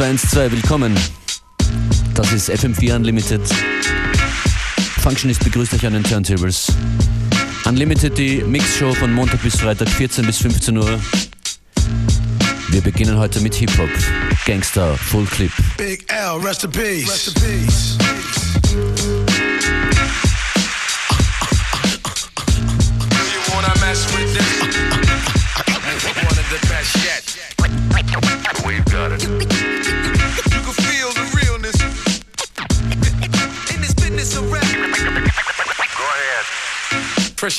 212, willkommen. Das ist FM4 Unlimited. Functionist begrüßt euch an den Turntables. Unlimited, die Mixshow von Montag bis Freitag, 14 bis 15 Uhr. Wir beginnen heute mit Hip-Hop. Gangster, Full Clip. Big L, rest in peace. Rest in peace.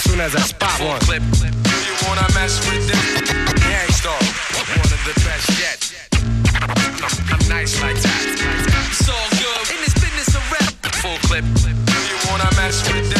soon as I spot one. Clip. You wanna mess with this? Gang Starr, one of the best yet. I'm nice like that. It's all good in this business of rap. Full clip. You wanna mess with this?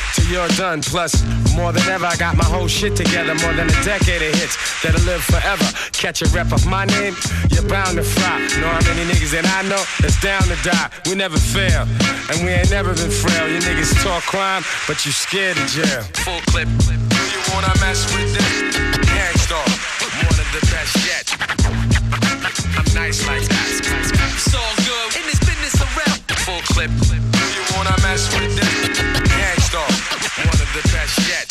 till you're done. Plus, more than ever, I got my whole shit together. More than a decade of hits that'll live forever. Catch a rep of my name, you're bound to fry. Know how many niggas that I know that's down to die. We never fail, and we ain't never been frail. You niggas talk crime, but you scared of jail. Full clip. You wanna mess with this? Gang Starr, one of the best yet. I'm nice like that. The best yet.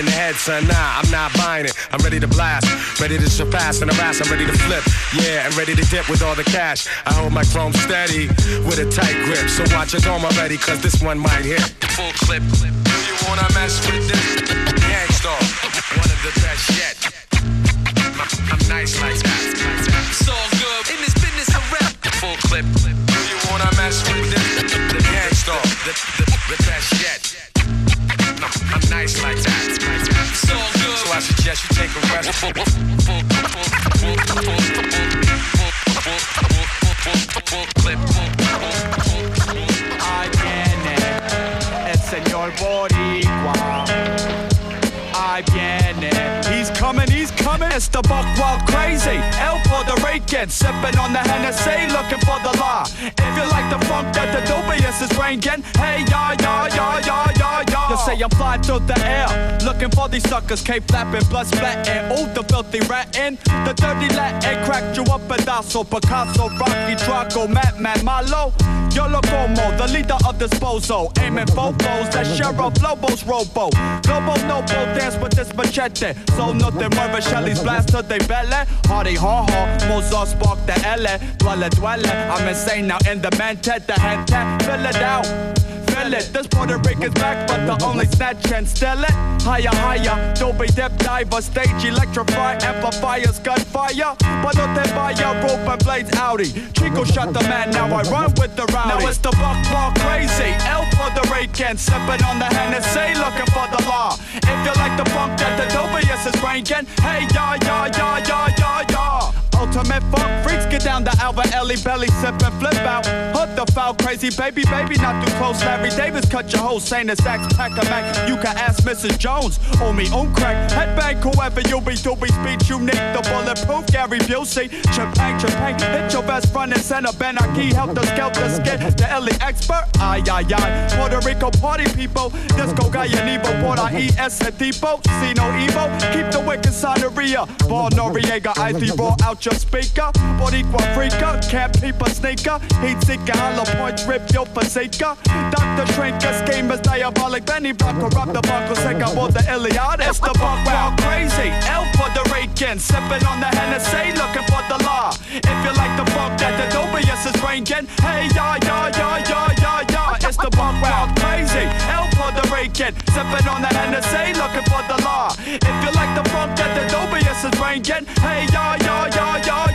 in the head, son. Nah, I'm not buying it. I'm ready to blast. Ready to surpass and harass. I'm ready to flip. Yeah, and ready to dip with all the cash. I hold my chrome steady with a tight grip. So watch your dome already, cause this one might hit. Full clip. Do you wanna mess with this? Gang Starr, one of the best yet. I'm nice like that. It's all good in this business of rap. Full clip. Do you wanna mess with this? The Gang Starr, the, the, the best yet. I'm nice like that. So good. So I suggest you take a rest. Ahí viene el señor Boricua. Ahí viene. He's coming, he's coming. It's the buck wild crazy. Puerto Rican sipping on the Hennessy, looking for the law. If you like the funk that the dubious is bringing, hey ya ya ya ya ya ya. You say I'm flying through the air, looking for these suckers, Cape flapping, blood splatting. Ooh, the filthy ratting, the dirty Latin cracked you up pedazo. Picasso, Rocky, Draco, Madman, Malo. Yo lo como, the leader of disposal. Aiming fofos, that sheriff Lobos Robo. Globo Noble dance with this machete. So no te mueve, Shelly's blast to they belly. Hardy ha ha, Mozart spark the L. Dwelle, dwelle. I'm insane now in the mente, the gente. Fill it out. Feel it, this Puerto Rican's back, but the only snatch can steal it. Higher, higher, Dolby dip diver, stage electrify, amplifiers, gunfire. But no te vaya, rope and blades Audi. Chico shot the man, now I run with the rowdy. Now it's the buck ball crazy, El Puerto Rican, sipping on the Hennessy, looking for the law. If you like the funk that the Dolby is bringing, hey, ya, ya, ya, ya, ya. Ultimate fuck get down to Albert Ellie belly sip and flip out. Hook the foul crazy baby, baby, not too close. Larry Davis cut your whole Saint Sax pack a Mac. You can ask Mrs. Jones, or me on crack. Headbang, whoever you be, do be speech, need the bulletproof Gary Busey. Champagne, champagne, hit your best friend and center. Ben Aki, help the skelter. The Ellie expert, ay, ay, ay. Puerto Rico party people, disco guy and Evo, Port IES, Hedipo, see no Evo. Keep the wicked Santeria. Ball Noriega, ID roll out your speaker. Boricua freaker, can't keep a sneaker. Heat seeker, hollow points, rip your forsaker. Dr. Shrinker, scheme is diabolic. Benny Block, corrupt the buckle, second for the Iliad. It's the buck wild crazy. El Puerto Rican, sipping on the Hennessy, looking for the law. If you like the funk that the Dubious is ringing, hey, ya, ya, ya, ya, ya, ya. It's the buck wild crazy. El Puerto Rican, sipping on the Hennessy, looking for the law. If you like the funk that the Dubious is ringing, hey, ya, ya, ya, ya.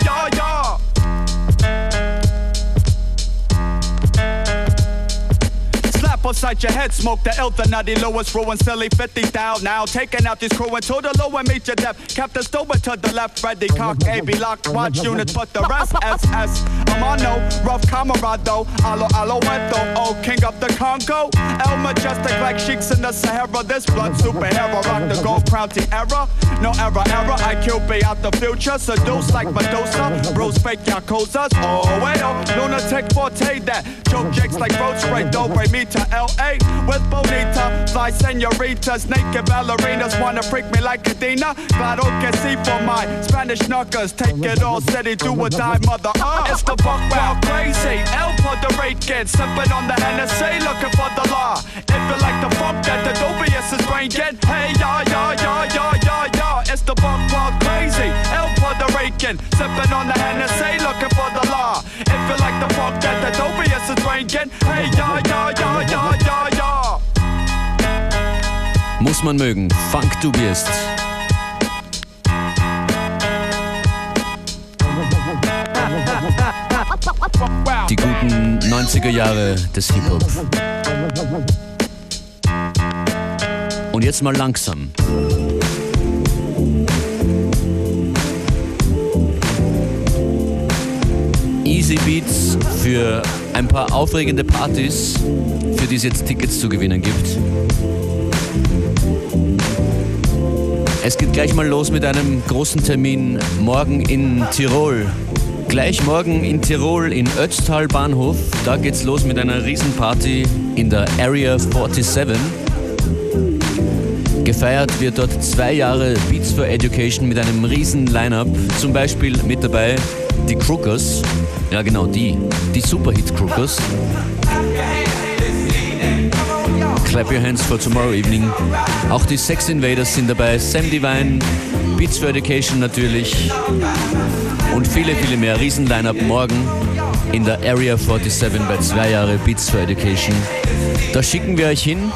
Slap upside your head, smoke the elder nutty lowest ruin silly 50 thou now taking out this crew until the low and meet your depth Captain Stober to the left ready cock AB lock watch units but the rest SS I'm on no rough camarado alo alo ento oh king of the Congo. El majestic like sheiks in the Sahara. This blood superhero rock the gold crown to era. No error error IQ be out the future. Seduce like Medusa bros fake Yakuzas oh wait oh lunatic forte that Joke jakes like road spray. Dobre me to LA with Bonita fly senoritas naked ballerinas wanna freak me like Adina? Claro que see for my Spanish knuckers take it all steady do or die mother uh. it's the buck wild crazy. El Puerto Rican sipping on the Hennessy looking for the law. If you like the funk that the dubious is bringing hey ya ya ya ya ya ya it's the buck wild crazy El Puerto Rican sipping on the Hennessy looking for the law if you like the funk that the dubious is bringing hey ya ya ya ya ya ya Muss man mögen. Funk du bist. Die guten 90er Jahre des Hip-Hop. Und jetzt mal langsam. Easy Beats für ein paar aufregende Partys, für die es jetzt Tickets zu gewinnen gibt. Es geht gleich mal los mit einem großen Termin morgen in Tirol. Gleich morgen in Tirol in Ötztal Bahnhof. Da geht's los mit einer Riesenparty in der Area 47. Gefeiert wird dort zwei Jahre Beats for Education mit einem riesen Line-Up. Zum Beispiel mit dabei die Crookers. Ja genau, die. Die Superhit Crookers. Clap Your Hands for Tomorrow Evening. Auch die Sex Invaders sind dabei, Sam Divine, Beats for Education natürlich und viele, viele mehr. Riesen-Line-Up morgen in der Area 47 bei zwei Jahre Beats for Education. Da schicken wir euch hin.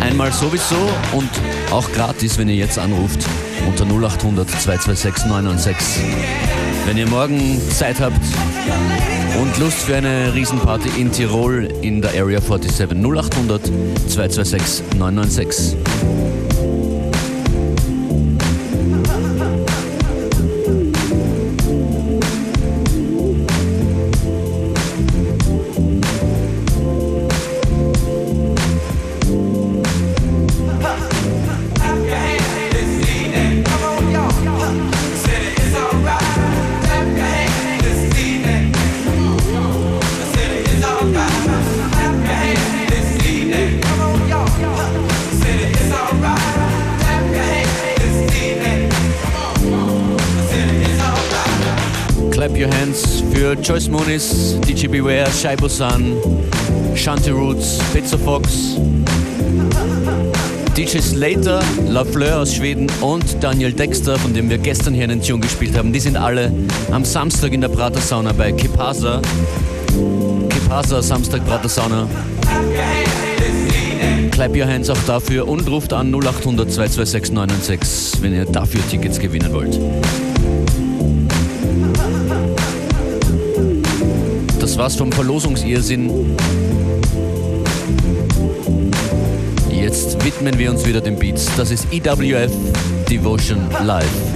Einmal sowieso und auch gratis, wenn ihr jetzt anruft unter 0800 226 996. Wenn ihr morgen Zeit habt und Lust für eine Riesenparty in Tirol in der Area 47 0800 226 996. Joyce Moonis, DJ Beware, Shaibo San, Shanti Roots, Pizza Fox, DJ Slater, La Fleur aus Schweden und Daniel Dexter, von dem wir gestern hier einen Tune gespielt haben. Die sind alle am Samstag in der Prater Sauna bei Kipasa. Kipasa, Samstag Prater Sauna. Clap Your Hands auch dafür und ruft an 0800 226 996, wenn ihr dafür Tickets gewinnen wollt. Das war's vom Verlosungsirrsinn. Jetzt widmen wir uns wieder den Beats. Das ist EWF Devotion Live.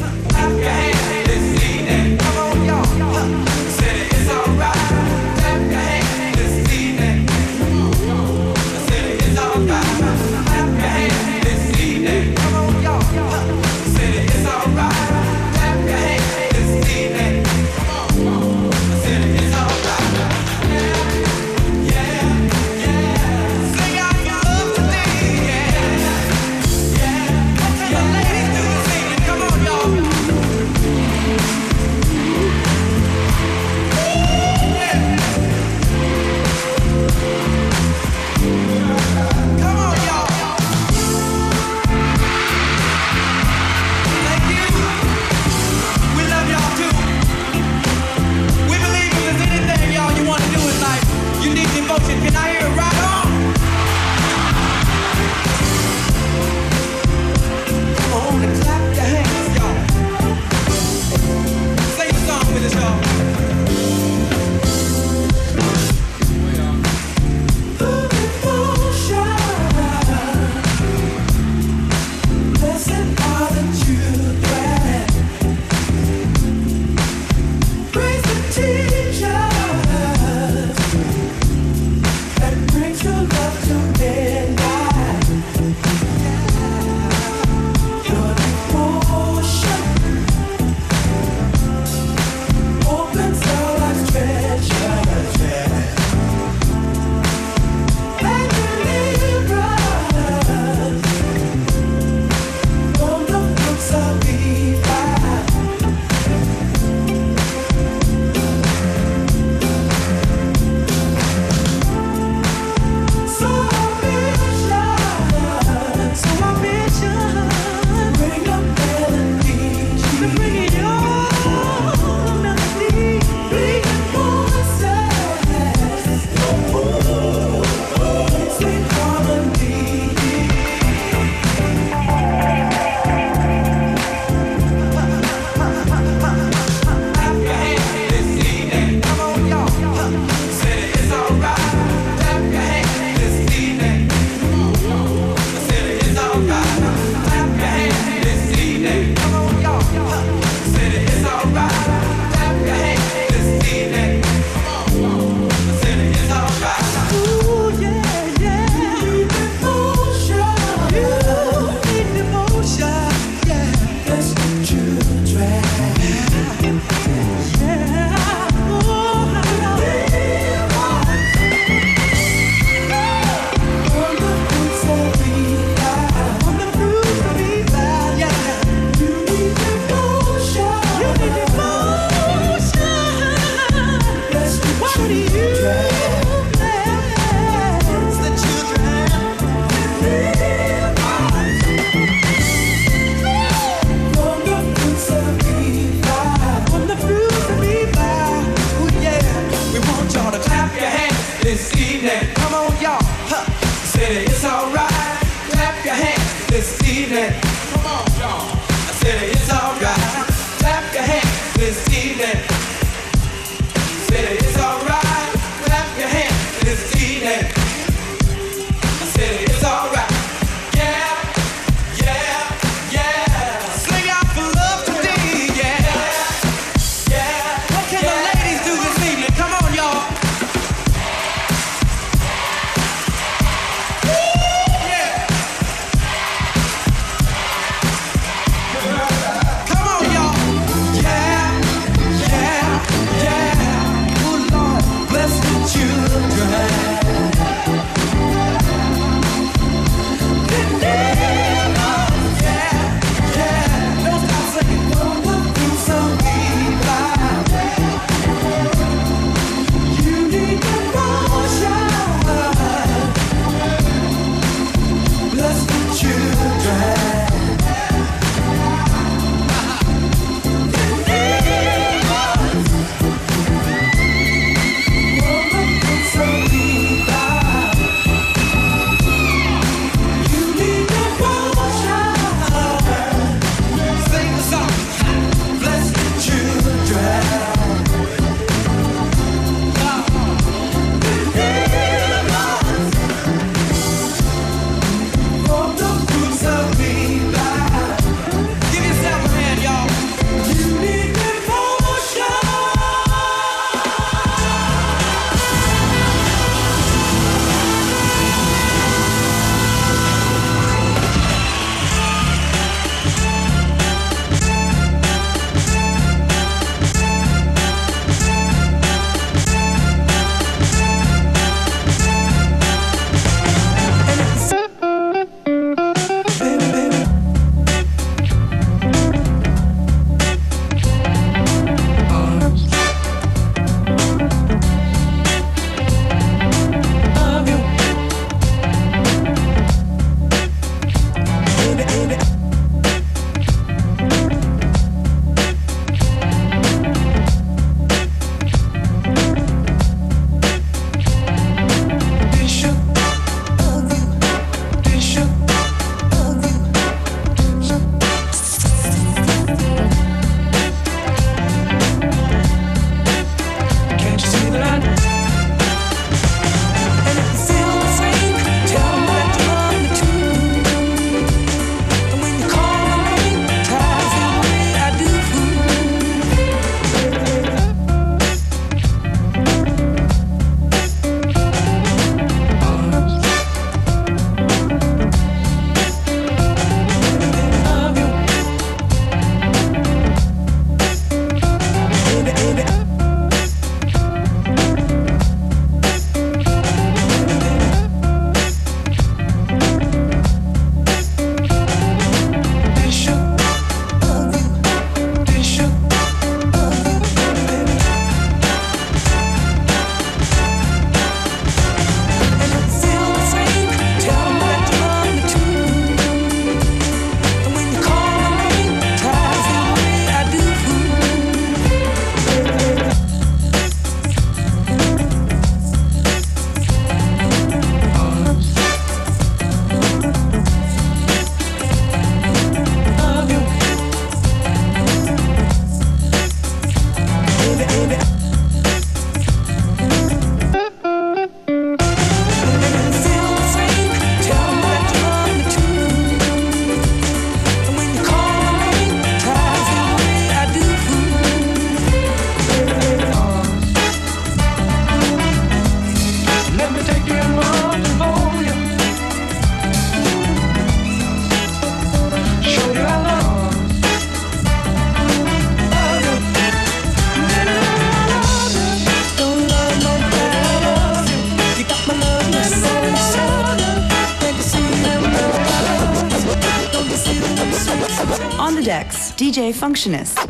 Functionist.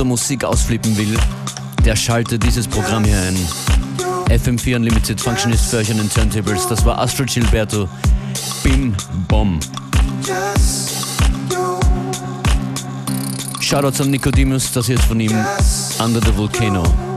Zu guter Musik ausflippen will, der schaltet dieses Programm hier ein. FM4 Unlimited Functionist an den Turntables. Das war Astro Gilberto. Bim Bom. Shoutouts an Nicodemus, das hier ist von ihm. Under the Volcano.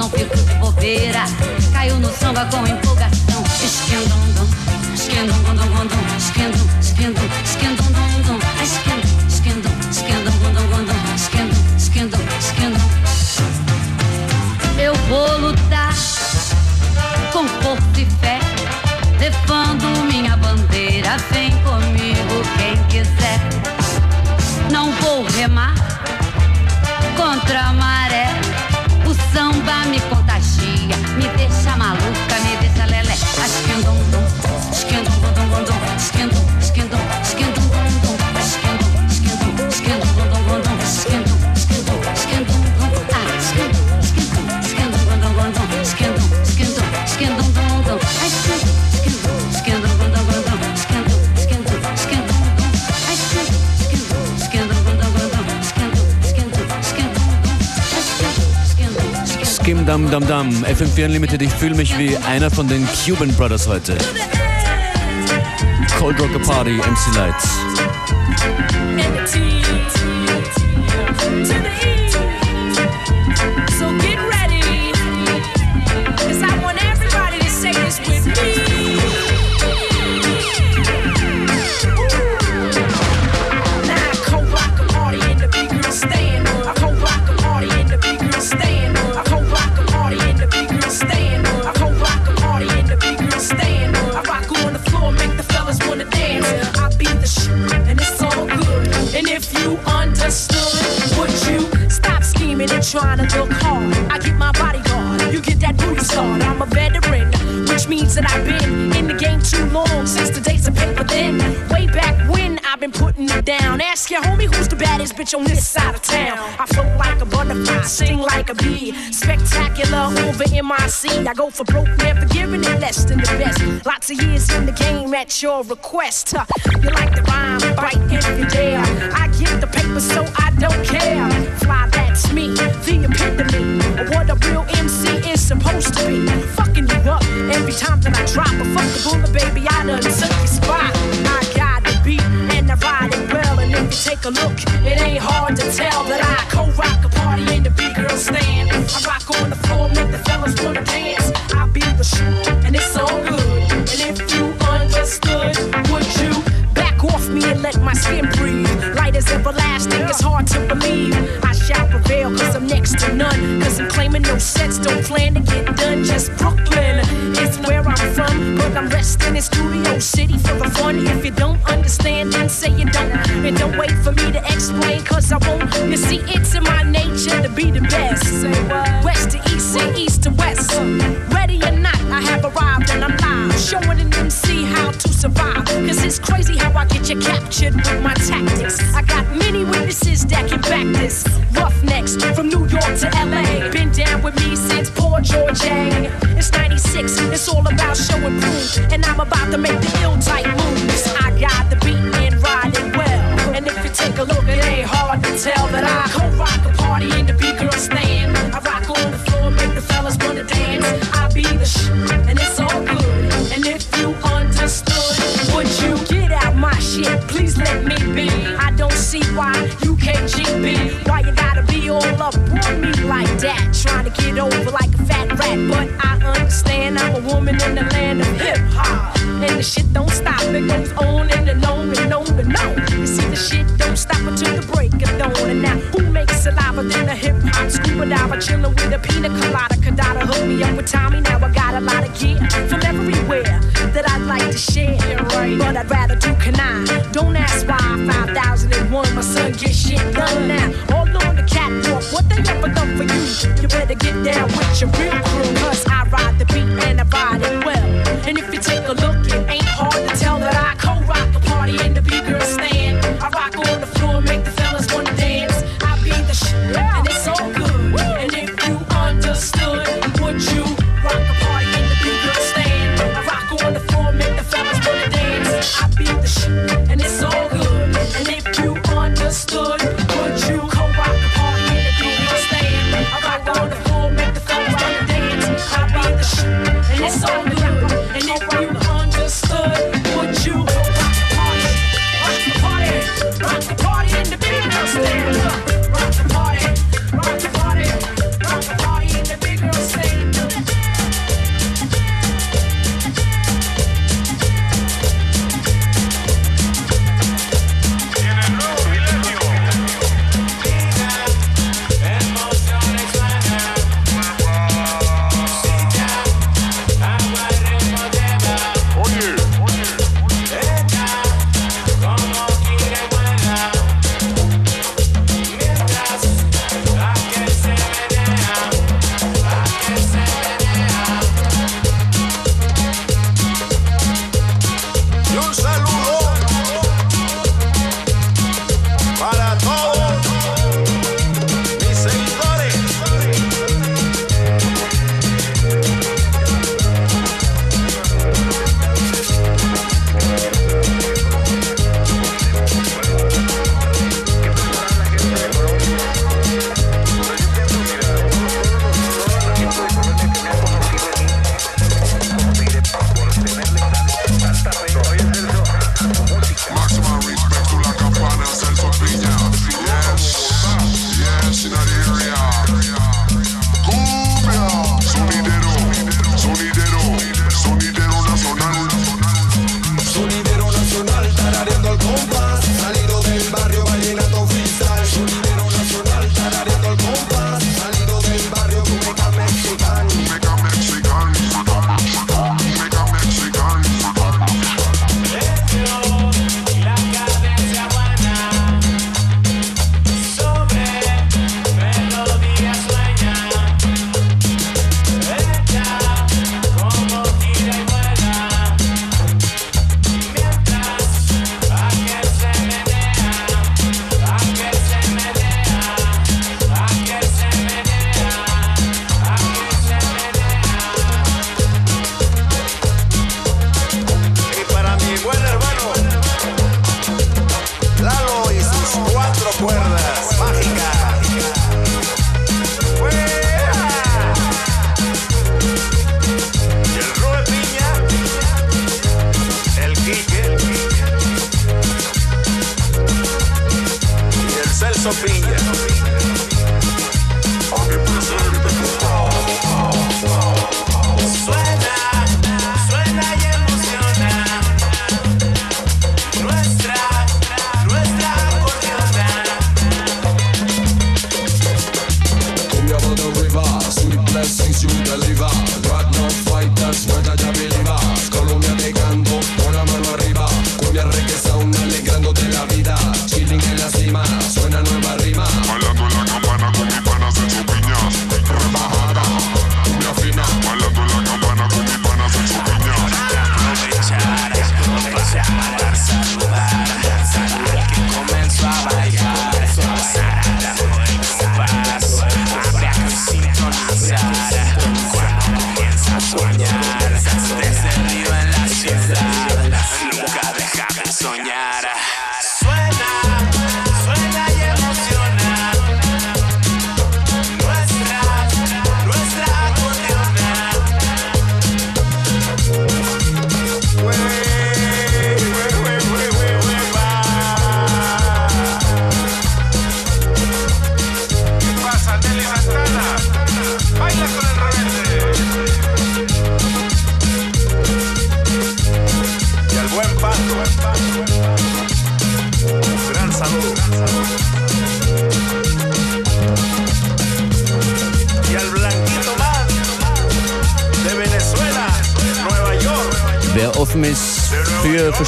Não fico de bobeira. Caiu no samba com empolgação. Esquendum, dum, esquendum, gondum, gondum, esquendum, esquendum, dum, dum. Esquendum, esquendum, Dam Dam Dam, FM4 Unlimited, ich fühle mich wie einer von den Cuban Brothers heute. Cold Rocker Party, MC Lights. Scheming and trying to look hard? I get my bodyguard, you get that booty start. I'm a veteran, which means that I've been in the game too long since the days of paper thin. Way back when I've been putting it down. Ask your homie who's the baddest bitch on this side of town. I float like a butterfly, sting like a bee. Spectacular over MIC. I go for broke, never giving it less than the best. Lots of years in the game at your request. Huh, You like the rhyme, bite every day. I get the paper, so I don't care. Fly, that's me, the epitome of what a real MC is supposed to be. Fucking you up every time that I drop a fucking bullet, baby. I done took your spot. I got the beat and I ride it well. And if you take a look, it ain't hard to tell that I co-rock a party in the big girl stand. I rock on the floor, make the fellas wanna dance. I be the shit, and it's all good. And if you understood, would you back off me and let my skin breathe? Light as everlasting, it's hard to believe. Cause I'm next to none. Cause I'm claiming no sets, don't plan to get done. Just Brooklyn is where I'm from. But I'm resting in Studio City for the fun. If you don't understand, then say you don't. And don't wait for me to explain, cause I won't. You see, it's in my nature to be the best. West to east and east to west. Ready or not, I have arrived and I'm live. Showing an MC how to survive. Cause it's crazy how I get you captured with my tactics. I got many witnesses that can back this. Roughnecks from New York to LA. Been down with me since poor George A. It's 96, it's all about showing proof. And I'm about to make the ill type moves. I got the beat and ride it well. And if you take a look, it ain't hard to tell that I cold rock a party in the big understood, would you get out my shit? Please let me be. I don't see why UKGB. Why you gotta be all up on me like that? Trying to get over like a fat rat, but I understand I'm a woman in the land of hip hop. And the shit don't stop, it goes on and, and on and on and on. You see, the shit don't stop until the break of dawn. And now, who makes saliva than a hip hop scuba diver? Chillin' with a pina colada, cadada. Hook me up with Tommy, now I got a lot of gear from everywhere that I'd like to share. But I'd rather do canine. Don't ask why 5001, my son get shit done now. All on the catwalk, what they ever done for you? You better get down with your real crew, cause I ride the beat and I ride it well. And if you take a look,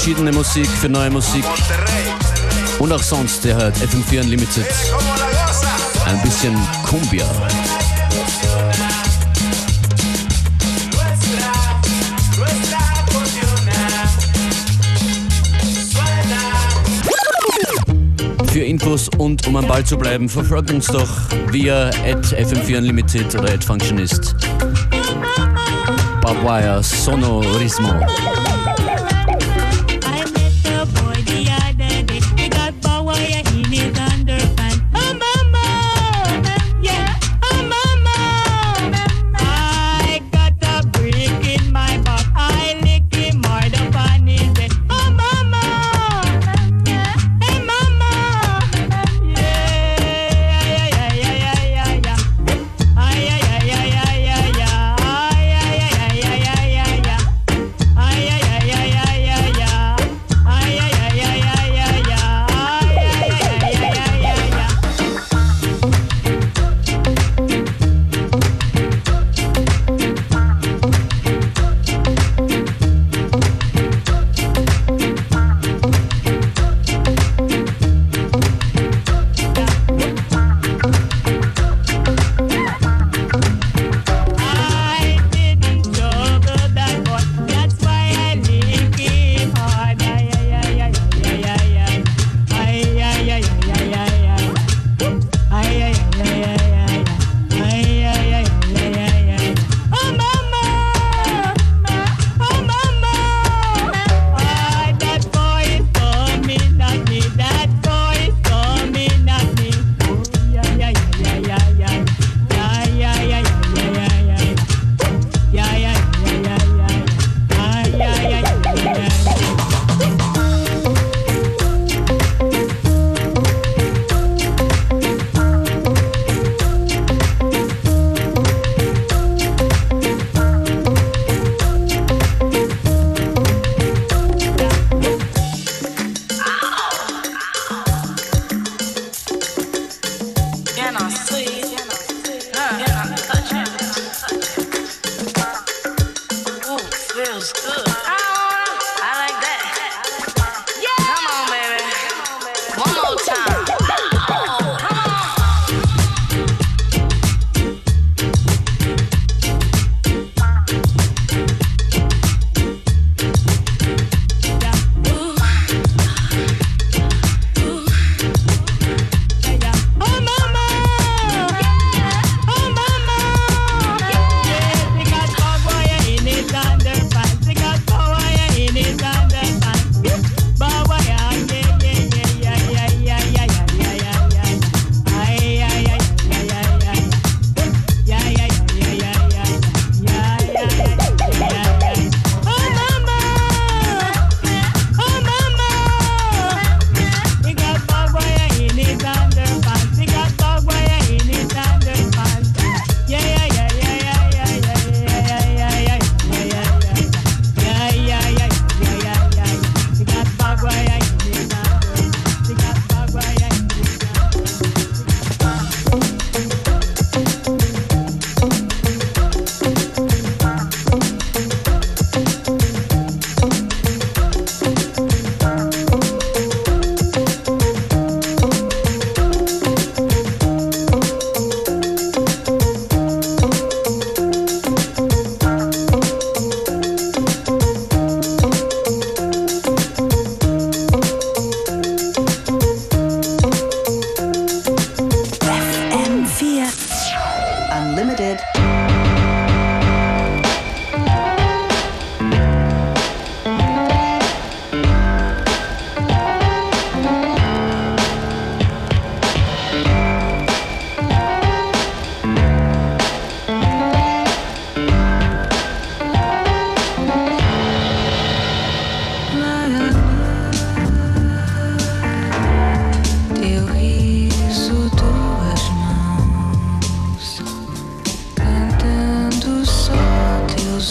verschiedene Musik, für neue Musik und auch sonst, der hört FM4 Unlimited. Ein bisschen Cumbia. Für Infos und um am Ball zu bleiben, verfolgt uns doch via FM4 Unlimited oder Functionist. Barbwire Sonorismo.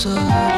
so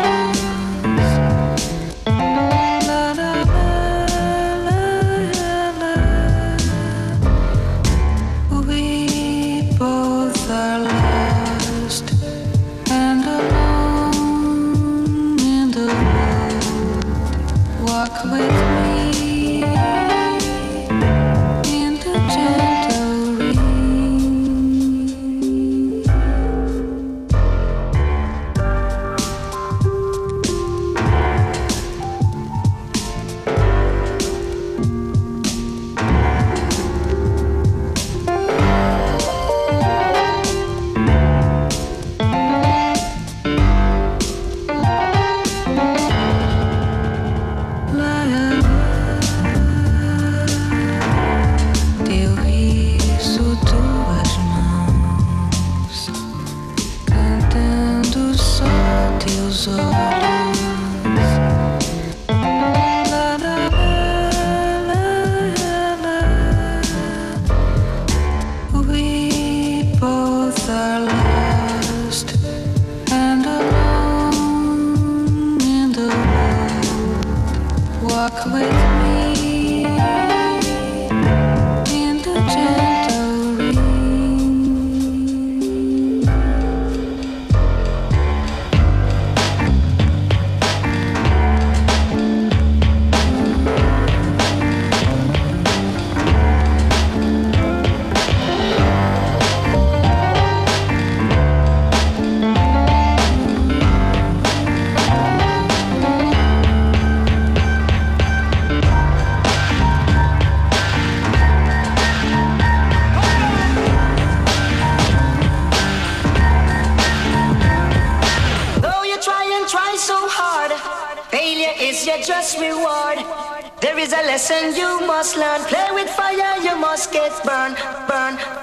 You must learn. Play with fire, you must get burned, burned.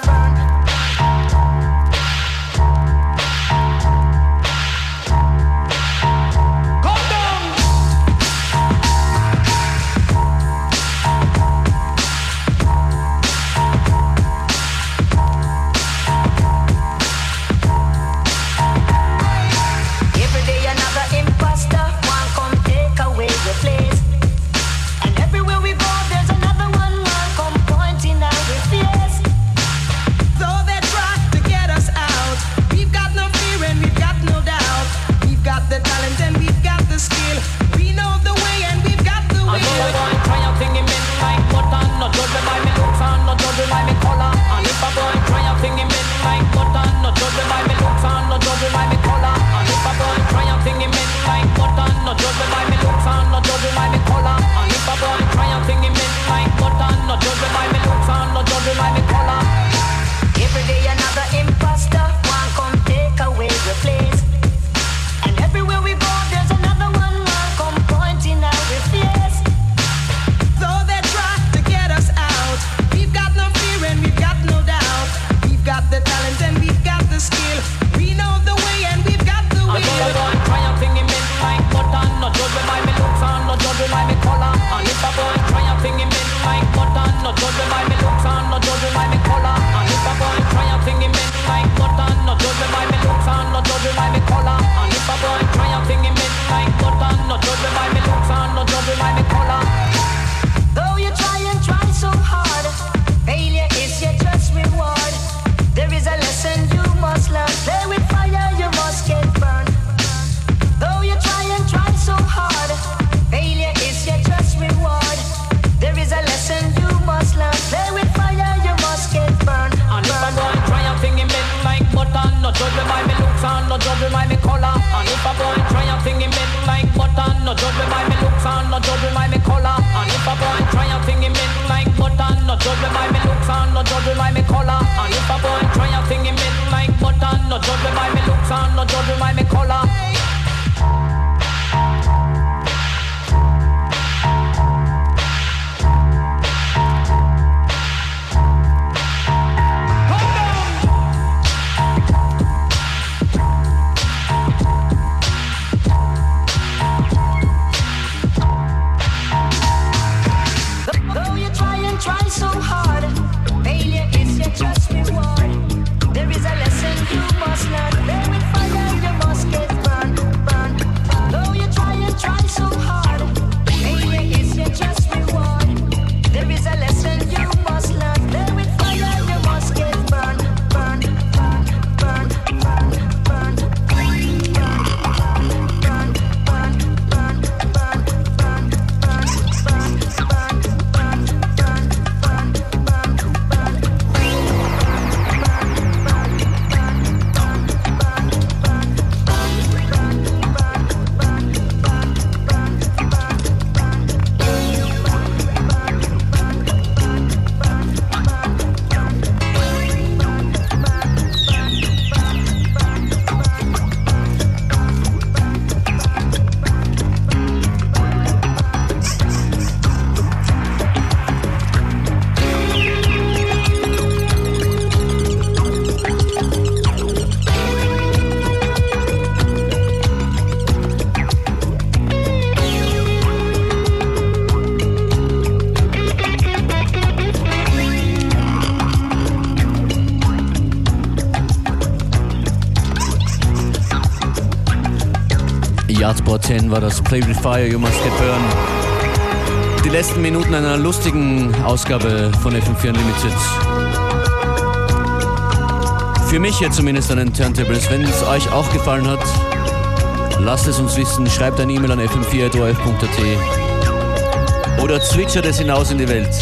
2010 war das Play with Fire, You Must Get Burned. Die letzten Minuten einer lustigen Ausgabe von FM4 Unlimited. Für mich hier zumindest an den Turntables. Wenn es euch auch gefallen hat, lasst es uns wissen. Schreibt eine E-Mail an fm4.orf.at oder zwitschert es hinaus in die Welt.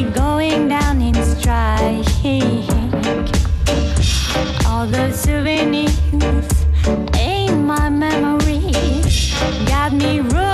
going down in. All those souvenirs in my memory got me ruined.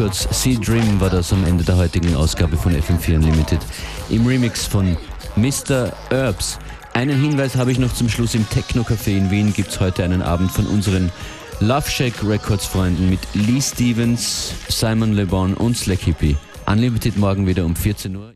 Records. Sea Dream war das am Ende der heutigen Ausgabe von FM4 Unlimited im Remix von Mr. Herbs. Einen Hinweis habe ich noch zum Schluss. Im Techno-Café in Wien gibt es heute einen Abend von unseren Love Shack Records Freunden mit Lee Stevens, Simon LeBon und Slack Hippie. Unlimited morgen wieder um 14 Uhr.